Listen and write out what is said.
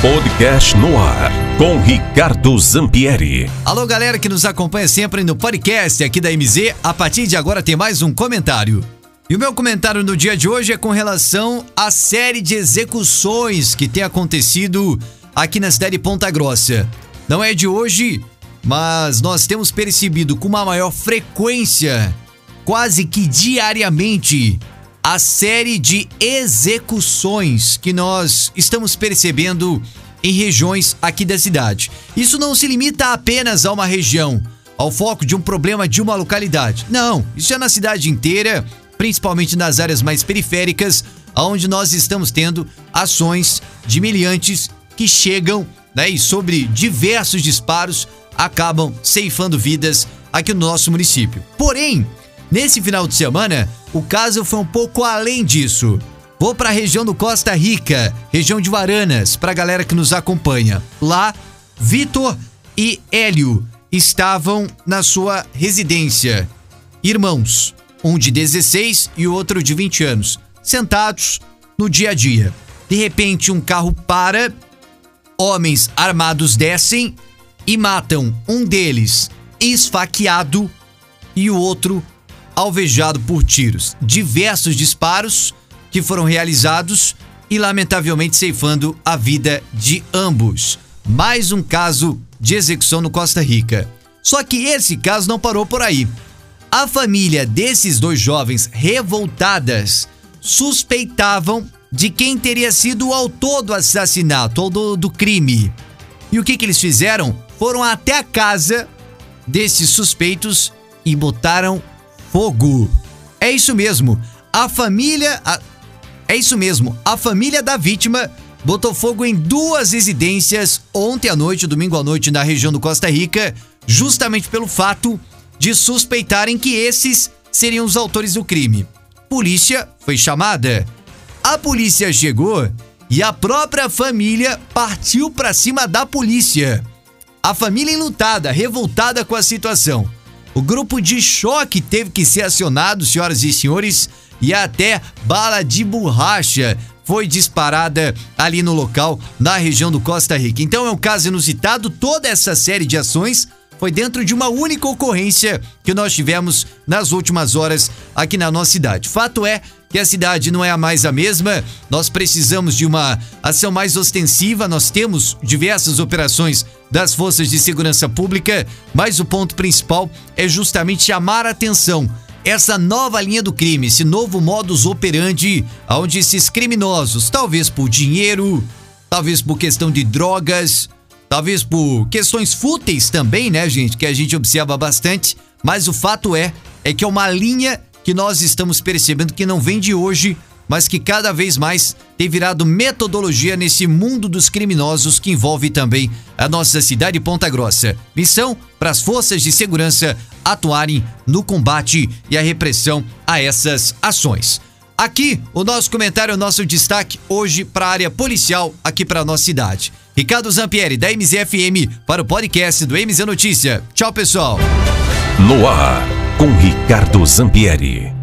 Podcast no ar com Ricardo Zampieri. Alô, galera que nos acompanha sempre no podcast aqui da MZ. A partir de agora tem mais um comentário. E o meu comentário no dia de hoje é com relação à série de execuções que tem acontecido aqui na cidade de Ponta Grossa. Não é de hoje, mas nós temos percebido com uma maior frequência, quase que diariamente, a série de execuções que nós estamos percebendo em regiões aqui da cidade. Isso não se limita apenas a uma região, ao foco de um problema de uma localidade. Não, isso é na cidade inteira, principalmente nas áreas mais periféricas, onde nós estamos tendo ações de miliantes que chegam né, e sobre diversos disparos acabam ceifando vidas aqui no nosso município. Porém, nesse final de semana, o caso foi um pouco além disso. Vou para a região do Costa Rica, região de Varanas, para a galera que nos acompanha. Lá, Vitor e Hélio estavam na sua residência. Irmãos, um de 16 e outro de 20 anos, sentados no dia a dia. De repente, um carro para, homens armados descem e matam um deles esfaqueado e o outro alvejado por tiros. Diversos disparos que foram realizados e lamentavelmente ceifando a vida de ambos. Mais um caso de execução no Costa Rica. Só que esse caso não parou por aí. A família desses dois jovens revoltadas suspeitavam de quem teria sido o autor do assassinato ou do, do crime. E o que, que eles fizeram? Foram até a casa desses suspeitos e botaram fogo. É isso mesmo. A família. A, é isso mesmo. A família da vítima botou fogo em duas residências ontem à noite, domingo à noite, na região do Costa Rica, justamente pelo fato de suspeitarem que esses seriam os autores do crime. Polícia foi chamada. A polícia chegou e a própria família partiu para cima da polícia. A família enlutada, revoltada com a situação. O grupo de choque teve que ser acionado, senhoras e senhores, e até bala de borracha foi disparada ali no local, na região do Costa Rica. Então é um caso inusitado, toda essa série de ações foi dentro de uma única ocorrência que nós tivemos nas últimas horas aqui na nossa cidade. Fato é que a cidade não é a mais a mesma, nós precisamos de uma ação mais ostensiva, nós temos diversas operações das forças de segurança pública, mas o ponto principal é justamente chamar a atenção. Essa nova linha do crime, esse novo modus operandi, onde esses criminosos, talvez por dinheiro, talvez por questão de drogas, talvez por questões fúteis também, né, gente, que a gente observa bastante, mas o fato é é que é uma linha que nós estamos percebendo que não vem de hoje, mas que cada vez mais tem virado metodologia nesse mundo dos criminosos que envolve também a nossa cidade Ponta Grossa. Missão para as forças de segurança atuarem no combate e a repressão a essas ações. Aqui, o nosso comentário, o nosso destaque hoje para a área policial aqui para a nossa cidade. Ricardo Zampieri, da MZFM, para o podcast do MZ Notícia. Tchau, pessoal. No ar, com Ricardo Zampieri.